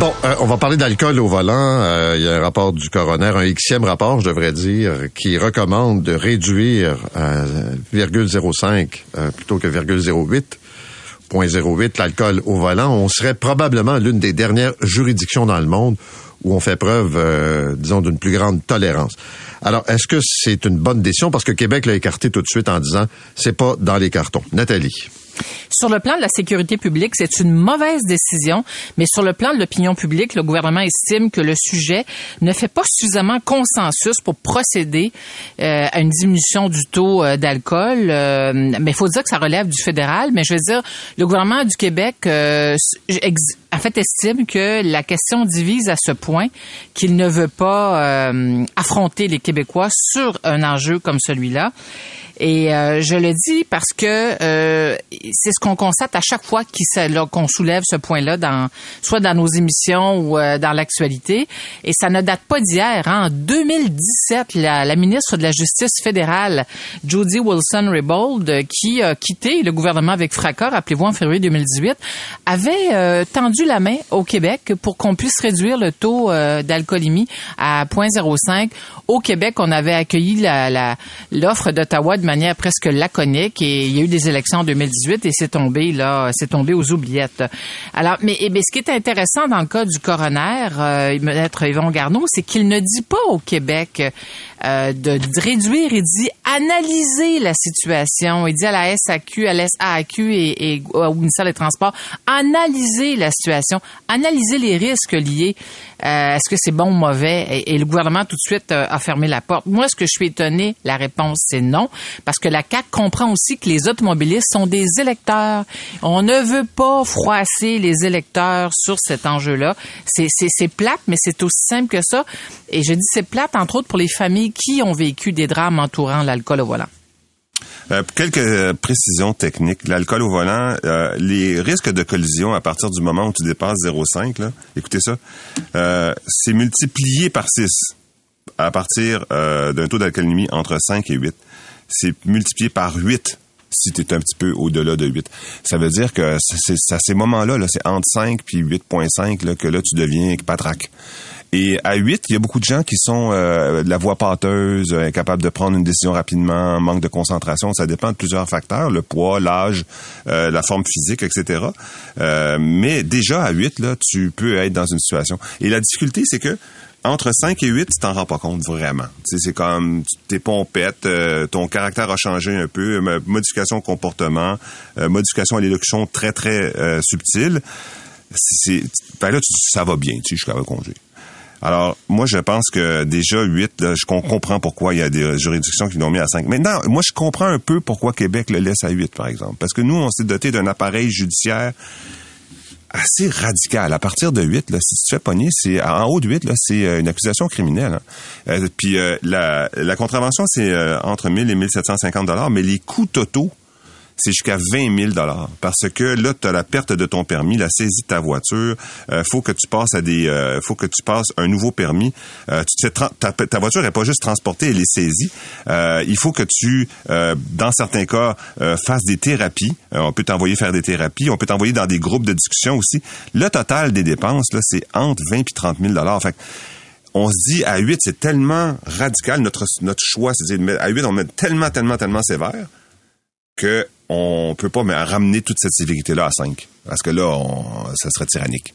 Bon, euh, on va parler d'alcool au volant. Euh, il y a un rapport du coroner, un Xème rapport, je devrais dire, qui recommande de réduire à 0,05 euh, plutôt que 0,08 0.08 l'alcool au volant. On serait probablement l'une des dernières juridictions dans le monde où on fait preuve, disons, d'une plus grande tolérance. Alors, est-ce que c'est une bonne décision? Parce que Québec l'a écarté tout de suite en disant, c'est pas dans les cartons. Nathalie. Sur le plan de la sécurité publique, c'est une mauvaise décision, mais sur le plan de l'opinion publique, le gouvernement estime que le sujet ne fait pas suffisamment consensus pour procéder euh, à une diminution du taux euh, d'alcool. Euh, mais il faut dire que ça relève du fédéral, mais je veux dire, le gouvernement du Québec en fait estime que la question divise à ce point qu'il ne veut pas affronter les Québécois sur un enjeu comme celui-là. Et euh, je le dis parce que euh, c'est ce qu'on constate à chaque fois qu'on soulève ce point-là, soit dans nos émissions ou euh, dans l'actualité. Et ça ne date pas d'hier. Hein. En 2017, la, ministre de la Justice fédérale, Jody Wilson-Raybould, qui a quitté le gouvernement avec fracas, rappelez-vous, en février 2018, avait tendu la main au Québec pour qu'on puisse réduire le taux d'alcoolémie à 0,05. Au Québec, on avait accueilli l'offre d'Ottawa de manière presque laconique et il y a eu des élections en 2018 et c'est tombé là, c'est tombé aux oubliettes. Alors, mais, mais, ce qui est intéressant dans le cas du coroner, euh, maître Yvon Garneau, c'est qu'il ne dit pas au Québec euh, de, réduire, il dit analyser la situation. Il dit à la SAQ, à l'SAQ et, et au ministère des Transports, analyser la situation, analyser les risques liés. Euh, est-ce que c'est bon ou mauvais? Et, le gouvernement tout de suite euh, a fermé la porte. Moi, ce que je suis étonné, la réponse c'est non, parce que la CAC comprend aussi que les automobilistes sont des électeurs. On ne veut pas froisser les électeurs sur cet enjeu-là. C'est plate, mais c'est aussi simple que ça. Et je dis c'est plate, entre autres, pour les familles qui ont vécu des drames entourant l'alcool au volant. Euh, quelques euh, précisions techniques. L'alcool au volant, euh, les risques de collision à partir du moment où tu dépasses 0,5, écoutez ça, c'est multiplié par 6 à partir d'un taux d'alcoolémie entre 5 et 8. C'est multiplié par 8 si tu es un petit peu au-delà de 8. Ça veut dire que c'est à ces moments-là, -là, c'est entre 5 puis 8.5 que là, tu deviens patraque. Et à 8, il y a beaucoup de gens qui sont euh, de la voix pâteuse, euh, incapables de prendre une décision rapidement, manque de concentration. Ça dépend de plusieurs facteurs, le poids, l'âge, euh, la forme physique, etc. mais déjà à 8, là, tu peux être dans une situation. Et la difficulté, c'est que entre 5 et 8, tu t'en rends pas compte vraiment. c'est comme t'es pompette, ton caractère a changé un peu, modification de comportement, modification à l'élocution très très subtile. C'est, là, ça va bien, tu sais, jusqu'à le congé. Alors, moi, je pense que déjà 8, je comprends pourquoi il y a des juridictions qui l'ont mis à 5. Maintenant, moi, je comprends un peu pourquoi Québec le laisse à 8, par exemple. Parce que nous, on s'est doté d'un appareil judiciaire assez radical. À partir de 8, là, si tu te fais pogner, c'est en haut de 8, là, c'est euh, une accusation criminelle. Hein. Euh, puis euh, la, la contravention, c'est entre 1000 et 1750 dollars, mais les coûts totaux c'est jusqu'à 20 000 dollars parce que là tu as la perte de ton permis, la saisie de ta voiture, euh, faut que tu passes à des euh, faut que tu passes un nouveau permis. Euh, tu ta, ta, voiture n'est pas juste transportée, elle est saisie. Euh, il faut que tu dans certains cas fasses des thérapies, on peut t'envoyer faire des thérapies, on peut t'envoyer dans des groupes de discussion aussi. Le total des dépenses là, c'est entre 20 et 30 000 dollars. Fait on se dit à 8, c'est tellement radical notre notre choix, c'est à 8 on met tellement tellement tellement sévère que on peut pas ramener toute cette sévérité-là à 5. Parce que là, ça serait tyrannique.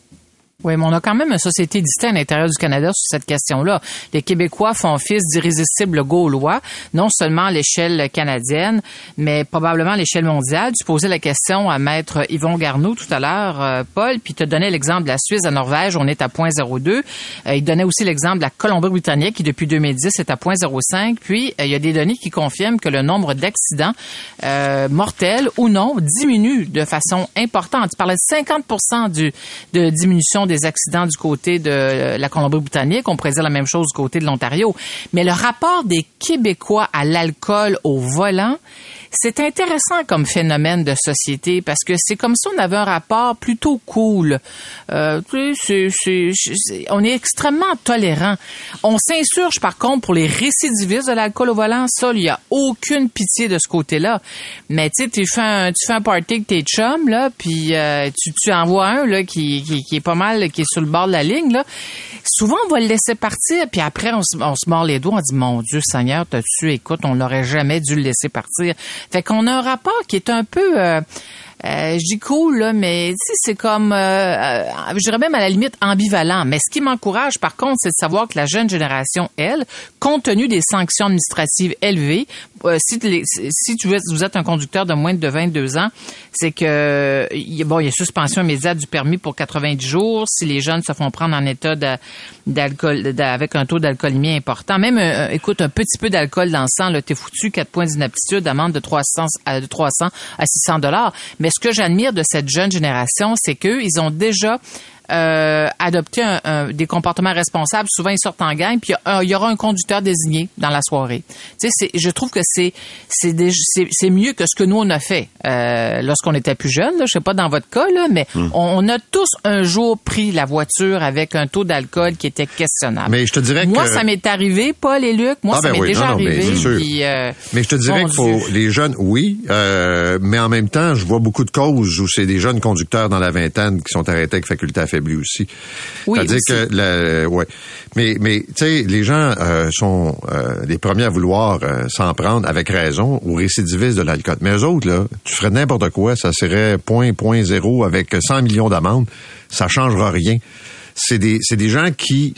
Oui, mais on a quand même une société distincte à l'intérieur du Canada sur cette question-là. Les Québécois font fils d'irrésistibles gaulois, non seulement à l'échelle canadienne, mais probablement à l'échelle mondiale. Tu posais la question à maître Yvon Garneau tout à l'heure, euh, Paul, puis tu donnais l'exemple de la Suisse, de la Norvège, on est à 0.02. Euh, il donnait aussi l'exemple de la Colombie-Britannique, qui depuis 2010 est à 0.05. Puis, euh, il y a des données qui confirment que le nombre d'accidents mortels ou non diminue de façon importante. Tu parlais de 50 du, de diminution des accidents du côté de la Colombie-Britannique. On pourrait dire la même chose du côté de l'Ontario. Mais le rapport des Québécois à l'alcool au volant, c'est intéressant comme phénomène de société parce que c'est comme si on avait un rapport plutôt cool. Euh, c'est- c'est- on est extrêmement tolérant. On s'insurge par contre pour les récidivistes de l'alcool au volant. Ça, il y a aucune pitié de ce côté-là. Mais tu sais, tu fais un, tu fais un party avec tes chums là, puis euh, tu, tu envoies un là qui, qui, qui est pas mal, qui est sur le bord de la ligne là. Souvent, on va le laisser partir, puis après, on on se mord les doigts, on dit, mon Dieu Seigneur, t'as-tu, écoute, on n'aurait jamais dû le laisser partir. Fait qu'on a un rapport qui est un peu... Euh, euh, je dis cool, là, mais c'est comme, euh, euh, je dirais même à la limite ambivalent. Mais ce qui m'encourage, par contre, c'est de savoir que la jeune génération, elle, compte tenu des sanctions administratives élevées, euh, si, les- si tu êtes, vous êtes un conducteur de moins de 22 ans, c'est que bon, il y a suspension immédiate du permis pour 90 jours si les jeunes se font prendre en état d'alcool, d'a- avec un taux d'alcoolémie important. Même, euh, écoute, un petit peu d'alcool dans le sang, là, t'es foutu, 4 points d'inaptitude, amende de 300 à, de 300 à 600 dollars. Ce que j'admire de cette jeune génération, c'est qu'eux, ils ont déjà euh, adopté un- un- des comportements responsables. Souvent, ils sortent en gang, puis il y aura un conducteur désigné dans la soirée. Tu sais, je trouve que c'est c'est mieux que ce que nous on a fait euh, lorsqu'on était plus jeune. Là, je sais pas dans votre cas là, mais Hmm. on, on a tous un jour pris la voiture avec un taux d'alcool qui était questionnable. Mais je te dirais moi, que- ça m'est arrivé, Paul et Luc. Moi, Ah, ça ben m'est oui, déjà non, non, mais arrivé. sûr. puis, euh, Mais je te dirais qu'il faut Dieu. les jeunes, oui, euh, mais en même temps, je vois beaucoup de causes où c'est des jeunes conducteurs dans la vingtaine qui sont arrêtés avec faculté aussi. Oui, C'est-à-dire que, la- ouais. Mais, mais tu sais, les gens euh, sont euh, les premiers à vouloir euh, s'en prendre avec raison aux récidivistes de l'alcool. Mais eux autres, là, tu ferais n'importe quoi, ça serait point point zéro avec 100 millions d'amendes, ça changera rien. C'est des, c'est des gens qui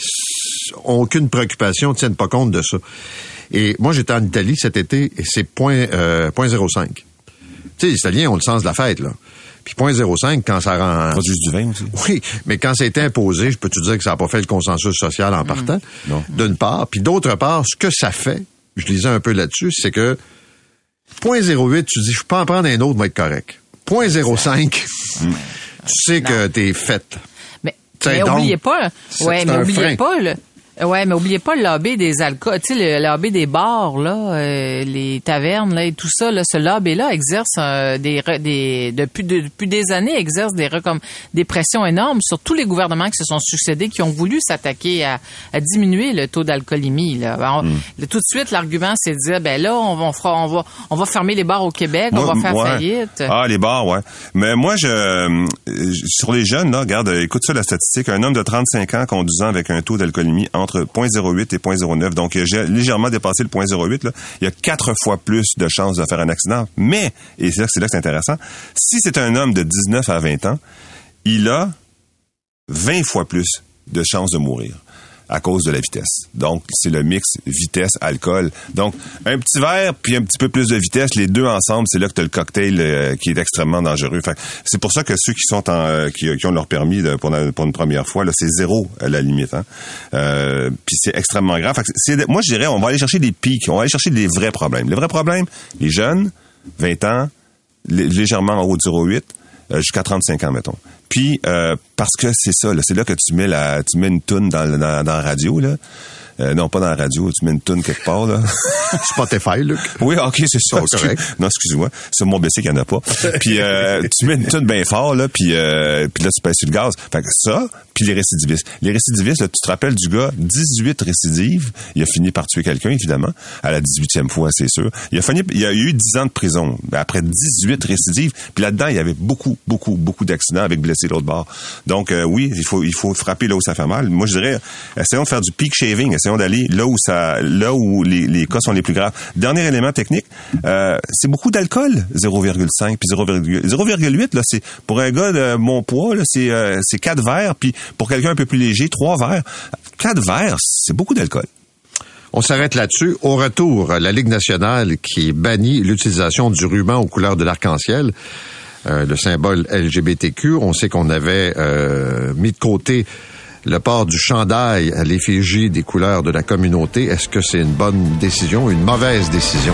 ont aucune préoccupation, tiennent pas compte de ça. Et moi, j'étais en Italie cet été et c'est point, point 0,5. Tu sais, les Italiens ont le sens de la fête, là. Puis point 0,5, quand ça rend... Produisent du vin aussi. Oui, mais quand ça a été imposé, je peux te dire que ça n'a pas fait le consensus social en partant, Non. d'une part. Puis d'autre part, ce que ça fait, je lisais un peu là-dessus, c'est que point 0,8, tu dis, je peux en prendre un autre, va être correct. Point 0,5, tu sais que t'es faite. Mais, mais donc, oubliez pas, c'est- ouais, c'est mais oubliez frein. pas le. Ouais, mais oubliez pas le lobby des alcools, tu sais, le lobby des bars, là, euh, les tavernes, là, et tout ça, là, ce lobby-là exerce euh, des, re- des depuis, de- depuis des années, exerce des, recom- des pressions énormes sur tous les gouvernements qui se sont succédés, qui ont voulu s'attaquer à, à diminuer le taux d'alcoolémie. Là. Hmm. tout de suite, l'argument, c'est de dire, ben là, on va, on fera, on va, on va fermer les bars au Québec, on va faire ouais. faillite. Ah, les bars, ouais. Mais moi, je, euh, sur les jeunes, là, regarde, euh, écoute ça, la statistique. Un homme de 35 ans conduisant avec un taux d'alcoolémie entre 0.08 et 0.09, donc j'ai légèrement dépassé le 0.08, là, il y a quatre fois plus de chances de faire un accident. Mais, et c'est là, là que c'est intéressant, si c'est un homme de 19 à 20 ans, il a 20 fois plus de chances de mourir à cause de la vitesse. Donc, c'est le mix vitesse-alcool. Donc, un petit verre, puis un petit peu plus de vitesse, les deux ensemble, c'est là que tu as le cocktail euh, qui est extrêmement dangereux. C'est pour ça que ceux qui sont en, euh, qui, ont leur permis de- pour, pour une première fois, là, c'est zéro à la limite. Hein. Euh, puis c'est extrêmement grave. Fait moi, je dirais, on va aller chercher des pics, on va aller chercher des vrais problèmes. Les vrais problèmes, les jeunes, 20 ans, lé- légèrement en haut de 0,8, euh, jusqu'à 35 ans, mettons. Puis, euh, parce que c'est ça, c'est là que tu mets la, tu mets une toune dans, dans, dans la radio, là. Euh, non, pas dans la radio, tu mets une toune quelque part, là. Spotify, Luc. Oui, ok, c'est ça. Non, excuse-moi. Sur mon BC, il n'y en a pas. Puis euh, tu mets une tune bien fort, là, puis, euh, puis là, tu pèses sur le gaz. Fait que ça, puis les récidivistes. Les récidivistes, là, tu te rappelles du gars, 18 récidives. Il a fini par tuer quelqu'un, évidemment, à la 18e fois, c'est sûr. Il a, fini, il a eu 10 ans de prison. Après 18 récidives, puis là-dedans, il y avait beaucoup, beaucoup, beaucoup d'accidents avec blessés de l'autre bord. Donc, euh, oui, il faut, il faut frapper là où ça fait mal. Moi, je dirais, essayons de faire du peak shaving, essayons d'aller là où ça, là où les, les cas sont les plus graves. Dernier élément technique, euh, c'est beaucoup d'alcool, 0,5 puis 0,8. 0,8 là, c'est pour un gars de mon poids là, c'est euh, c'est 4 verres puis pour quelqu'un un peu plus léger, 3 verres. 4 verres, c'est beaucoup d'alcool. On s'arrête là-dessus. Au retour, la Ligue nationale qui bannit l'utilisation du ruban aux couleurs de l'arc-en-ciel, euh, le symbole LGBTQ. On sait qu'on avait euh, mis de côté le port du chandail à l'effigie des couleurs de la communauté. Est-ce que c'est une bonne décision, une mauvaise décision?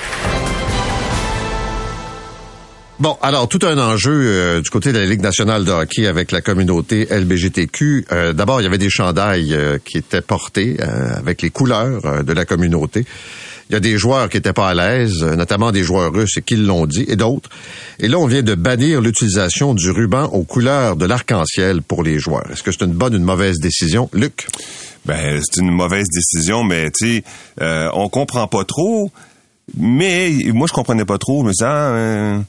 Bon, alors tout un enjeu euh, du côté de la Ligue nationale de hockey avec la communauté LBGTQ. Euh, D'abord, il y avait des chandails euh, qui étaient portés euh, avec les couleurs de la communauté. Il y a des joueurs qui étaient pas à l'aise, notamment des joueurs russes qui l'ont dit, et d'autres. Et là, on vient de bannir l'utilisation du ruban aux couleurs de l'arc-en-ciel pour les joueurs. Est-ce que c'est une bonne ou une mauvaise décision, Luc? Ben, c'est une mauvaise décision, mais tu sais, on comprend pas trop. Mais moi, je comprenais pas trop. Mais ça, euh,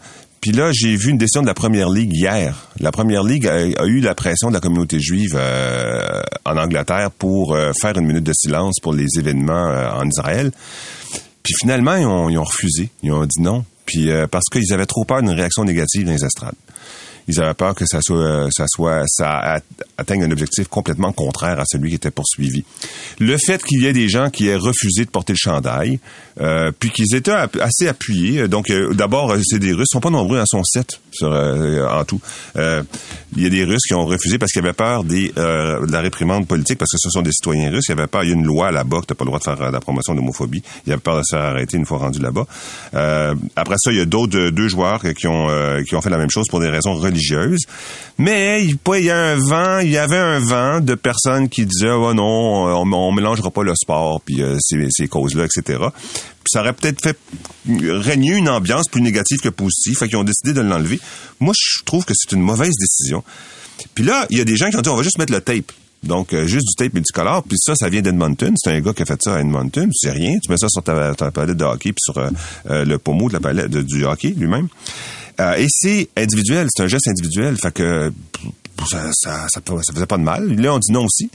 puis là, j'ai vu une décision de la Première Ligue hier. La Première Ligue a, eu la pression de la communauté juive euh, en Angleterre pour euh, faire une minute de silence pour les événements euh, en Israël. Puis finalement, ils ont, ils ont refusé. Ils ont dit non. Puis euh, parce qu'ils avaient trop peur d'une réaction négative dans les estrades. Ils avaient peur que ça soit, euh, ça soit, ça at- atteigne un objectif complètement contraire à celui qui était poursuivi. Le fait qu'il y ait des gens qui aient refusé de porter le chandail, euh, puis qu'ils étaient assez appuyés. Donc, euh, d'abord, euh, c'est des Russes, ils sont pas nombreux, ils sont sept sur, euh, en tout. Euh, il y a des Russes qui ont refusé parce qu'ils avaient peur des, euh, de la réprimande politique, parce que ce sont des citoyens russes. Il y avait peur, il y a une loi là-bas que t'as pas le droit de faire euh, de la promotion d'homophobie. Il y avait peur de se faire arrêter une fois rendu là-bas. Euh, après ça, il y a d'autres euh, deux joueurs qui ont euh, qui ont fait la même chose pour des raisons religieuses. Mais il, y a un vent, il y avait un vent de personnes qui disaient oh non, on, on mélangera pas le sport puis euh, ces, causes-là, etc. Puis ça aurait peut-être fait régner une ambiance plus négative que positive. Fait qu'ils ont décidé de l'enlever. Moi, je trouve que c'est une mauvaise décision. Puis là, il y a des gens qui ont dit on va juste mettre le tape. Donc, euh, juste du tape multicolore. Puis ça, ça vient d'Edmonton. C'est un gars qui a fait ça à Edmonton. C'est rien. Tu mets ça sur ta, palette de hockey puis sur euh, le pommeau de la palette du hockey lui-même. Euh, et c'est individuel. C'est un geste individuel. Fait que ça, ça, ça, ça faisait pas de mal. Là, on dit non aussi.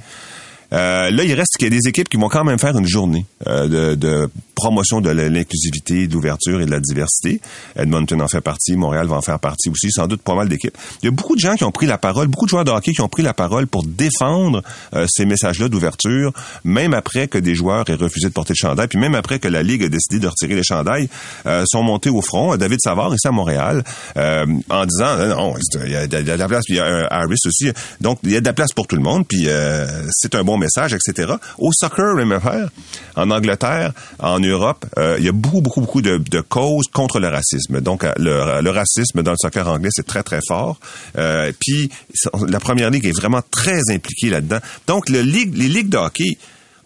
Euh, là, il reste qu'il y a des équipes qui vont quand même faire une journée euh, de, de promotion de l'inclusivité, de l'ouverture et de la diversité. Edmonton en fait partie, Montréal va en faire partie aussi, sans doute pas mal d'équipes. Il y a beaucoup de gens qui ont pris la parole, beaucoup de joueurs de qui ont pris la parole pour défendre euh, ces messages-là d'ouverture, même après que des joueurs aient refusé de porter le chandail, puis même après que la Ligue a décidé de retirer les chandails, euh, sont montés au front. David Savard, ici à Montréal, euh, en disant, non, il y, a, de la place, puis il y a Harris aussi. Donc, il y a de la place pour tout le monde, puis euh, c'est un bon message, etc. Au soccer, même. En Angleterre, en Europe, euh, il y a beaucoup, beaucoup, beaucoup de, causes contre le racisme. Donc, euh, le, le racisme dans le soccer anglais, c'est très, très fort. Euh, puis, la première ligue est vraiment très impliquée là-dedans. Donc, les ligues de hockey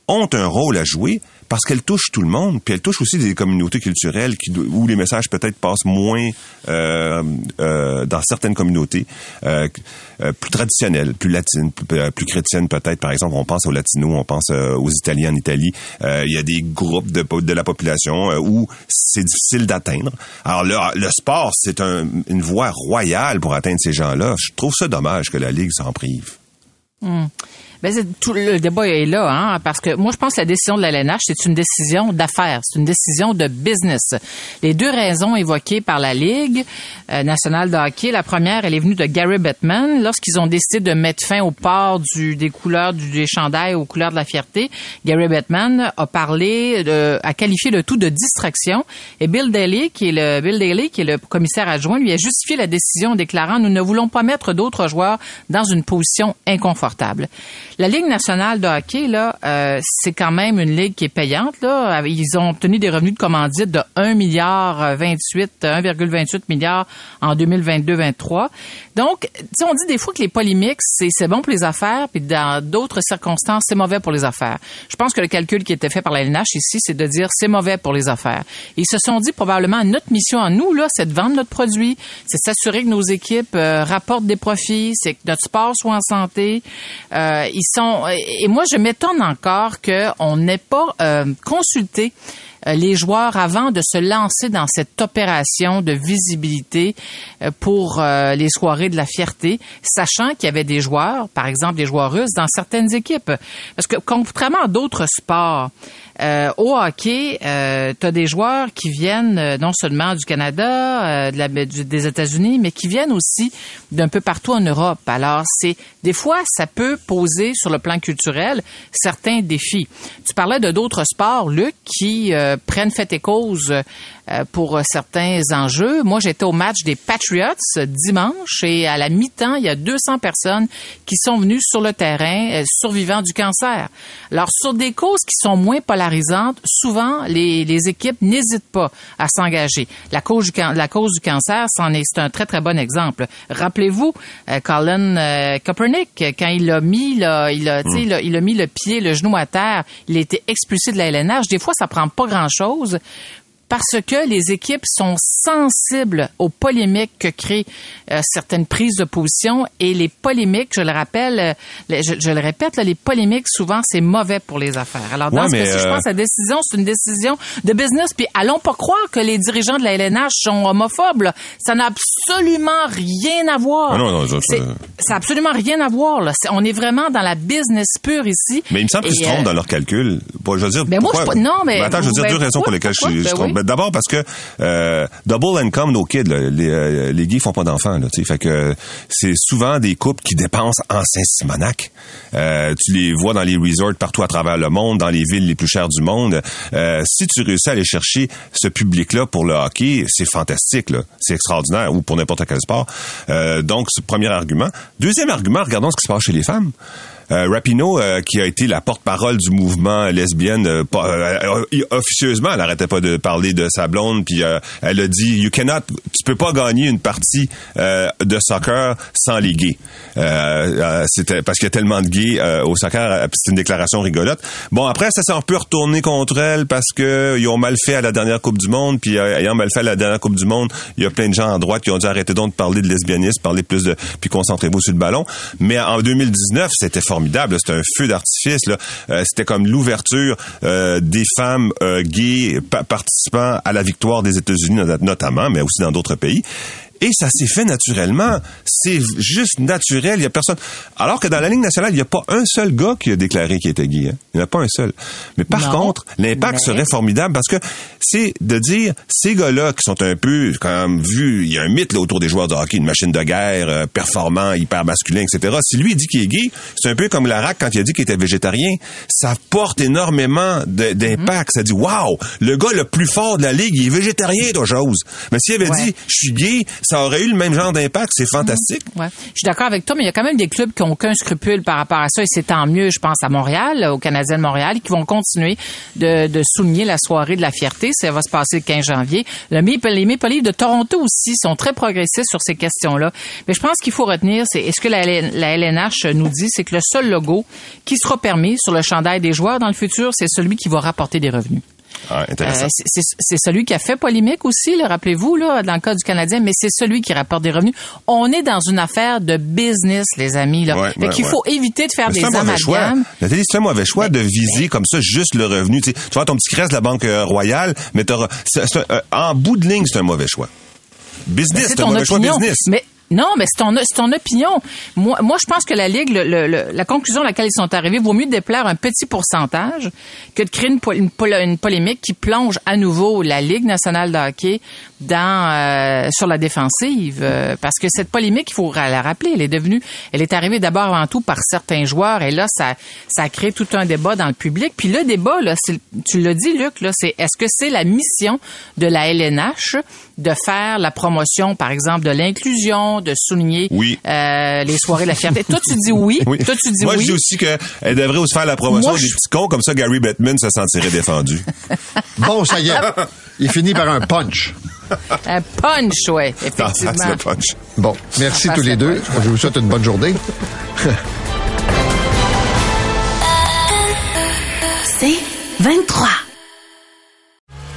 ont un rôle à jouer parce qu'elles touchent tout le monde, puis elles touchent aussi des communautés culturelles qui, où les messages peut-être passent moins euh, euh, dans certaines communautés euh, euh, plus traditionnelles, plus latines, plus, euh, plus chrétiennes peut-être. Par exemple, on pense aux latinos, on pense euh, aux Italiens en Italie. Il y a des groupes de, de la population où c'est difficile d'atteindre. Alors là, le sport, c'est un- une voie royale pour atteindre ces gens-là. Je trouve ça dommage que la Ligue s'en prive. Ben, c'est- tout le débat est là, hein, parce que moi, je pense que la décision de la LNH, c'est une décision d'affaires, c'est une décision de business. Les deux raisons évoquées par la Ligue euh, nationale de hockey, la première, elle est venue de Gary Bettman. Lorsqu'ils ont décidé de mettre fin au port du, des couleurs du, des chandails aux couleurs de la fierté, Gary Bettman a parlé, de, a qualifié le tout de distraction. Et Bill Daly, qui est le Bill Daly, qui est le commissaire adjoint, lui a justifié la décision en déclarant nous ne voulons pas mettre d'autres joueurs dans une position inconfortable. La Ligue nationale de hockey, là, euh, c'est quand même une ligue qui est payante. Là. Ils ont obtenu des revenus de commandite de 1 milliard euh, 28, 1,28 milliard en 2022-23. Donc, on dit des fois que les polémiques, c'est c'est bon pour les affaires, puis dans d'autres circonstances, c'est mauvais pour les affaires. Je pense que le calcul qui était fait par la LNH ici, c'est de dire c'est mauvais pour les affaires. Ils se sont dit probablement notre mission à nous, là, c'est de vendre notre produit, c'est s'assurer que nos équipes euh, rapportent des profits, c'est que notre sport soit en santé. Euh, et moi je m'étonne encore qu'on n'ait pas euh, consulté les joueurs avant de se lancer dans cette opération de visibilité euh, pour euh, les soirées de la fierté, sachant qu'il y avait des joueurs, par exemple des joueurs russes, dans certaines équipes. Parce que contrairement à d'autres sports, euh, au hockey, euh, tu as des joueurs qui viennent euh, non seulement du Canada, euh, des États-Unis, mais qui viennent aussi d'un peu partout en Europe. Alors, c'est des fois, ça peut poser sur le plan culturel certains défis. Tu parlais de d'autres sports, Luc, qui euh, prennent fait et cause euh, pour euh, certains enjeux. Moi, j'étais au match des Patriots euh, dimanche et à la mi-temps, il y a 200 personnes qui sont venues sur le terrain euh, survivant du cancer. Alors, sur des causes qui sont moins polarisantes, souvent, les, équipes n'hésitent pas à s'engager. La cause du, cancer, c'est un très, très bon exemple. Rappelez-vous, euh, Colin euh, Kaepernick, quand il a mis, il a mis le pied, le genou à terre, il a été expulsé de la LNH. Des fois, ça prend pas grand-chose parce que les équipes sont sensibles aux polémiques que créent euh, certaines prises de position et les polémiques, je le rappelle, euh, les- je, je le répète, là, les polémiques souvent c'est mauvais pour les affaires. Alors dans Ouais, ce cas-ci, je euh, pense que la décision c'est une décision de business. Puis allons pas croire que les dirigeants de la LNH sont homophobes. là. Ça n'a absolument rien à voir. Ah non, non, ça, n'a absolument rien à voir. Là. On est vraiment dans la business pure ici. Mais il me semble qu'ils se trompent euh, dans leurs calculs. Bon, je veux dire, Mais moi, pourquoi- je pas- non, mais- attends, je veux dire ben, deux raisons pour lesquelles je, je Ben trompe. oui. Ben, D'abord parce que euh, double income no kid, là, les, euh, les gays font pas d'enfants. Là, que c'est souvent des couples qui dépensent en Saint-Simonac. Euh, tu les vois dans les resorts partout à travers le monde, dans les villes les plus chères du monde. Euh, si tu réussis à aller chercher ce public-là pour le hockey, c'est fantastique. C'est extraordinaire, ou pour n'importe quel sport. Euh, donc, le premier argument. Deuxième argument, regardons ce qui se passe chez les femmes. Euh, Rapino, euh, qui a été la porte-parole du mouvement lesbienne, euh, pas- officieusement, elle arrêtait pas de parler de sa blonde, puis elle a dit, you cannot, tu peux pas gagner une partie de soccer sans les gays. C'était parce qu'il y a tellement de gays au soccer, c'est une déclaration rigolote. Bon, après, ça s'est un peu retourné contre elle parce que ils ont mal fait à la dernière Coupe du Monde, puis ayant mal fait à la dernière Coupe du Monde, il y a plein de gens à droite qui ont dit arrêtez donc de parler de lesbianisme, parler plus de, puis concentrez-vous sur le ballon. Mais en 2019, c'était formidable, là. c'était un feu d'artifice. Euh, c'était comme l'ouverture euh, des femmes euh, gays pa- participant à la victoire des États-Unis not- notamment, mais aussi dans d'autres pays. Et ça s'est fait naturellement. C'est juste naturel. Il y a personne. Alors que dans la Ligue nationale, il n'y a pas un seul gars qui a déclaré qu'il était gay. hein. Il n'y en a pas un seul. Mais par Non. contre, l'impact Mais- serait formidable parce que c'est de dire ces gars-là qui sont un peu comme vu, il y a un mythe là, autour des joueurs de hockey, une machine de guerre, euh, performant, hyper masculin, etc. Si lui il dit qu'il est gay, c'est un peu comme Larac quand il a dit qu'il était végétarien. Ça porte énormément de- d'impact. Ça dit waouh, le gars le plus fort de la ligue, il est végétarien, toi chose. Mais s'il avait Ouais. dit je suis gay, ça aurait eu le même genre d'impact. C'est fantastique. Ouais. Je suis d'accord avec toi, mais il y a quand même des clubs qui n'ont aucun scrupule par rapport à ça, et c'est tant mieux, je pense, à Montréal, au Canadien de Montréal, qui vont continuer de, de souligner la soirée de la fierté. Ça va se passer le 15 janvier. Le Maple, les Maple Leafs de Toronto aussi sont très progressistes sur ces questions-là. Mais je pense qu'il faut retenir, c'est est-ce que la, la LNH nous dit, c'est que le seul logo qui sera permis sur le chandail des joueurs dans le futur, c'est celui qui va rapporter des revenus? Ah. Euh, c'est- celui qui a fait polémique aussi, rappelez-vous, là, dans le cas du Canadien, mais c'est celui qui rapporte des revenus. On est dans une affaire de business, les amis. Là. Ouais, fait ouais, qu'il ouais. faut éviter de faire Mais des amalgames. Nathalie, c'est un mauvais choix de viser comme ça juste le revenu. Tu, sais, tu vois ton petit crèche de la Banque euh, Royale, mais un- euh, en bout de ligne, c'est un mauvais choix. Business, c'est c'est un mauvais choix business. Mais non, mais c'est ton, opinion. Moi, moi, je pense que la Ligue, le- la conclusion à laquelle ils sont arrivés, vaut mieux déplaire un petit pourcentage que de créer une, po- une, pol- une polémique qui plonge à nouveau la Ligue nationale de hockey dans euh, sur la défensive. Euh, parce que cette polémique, il faut la rappeler, elle est devenue, elle est arrivée d'abord avant tout par certains joueurs, et là, ça, ça a créé tout un débat dans le public. Puis le débat, là, tu l'as dit, Luc, là, c'est est-ce que c'est la mission de la LNH de faire la promotion, par exemple, de l'inclusion, de souligner Oui. euh, les soirées de la fierté. Toi, tu dis oui. Oui. Toi, tu dis Moi, oui. je dis aussi qu'elle devrait aussi faire la promotion Moi, des je- petits cons, comme ça Gary Bettman se sentirait défendu. Bon, ça y est. Il finit par un punch. Un punch, ouais, T'en effectivement. fasses le punch. Bon, merci Ça tous les deux. Je vous souhaite une bonne journée. C'est 23.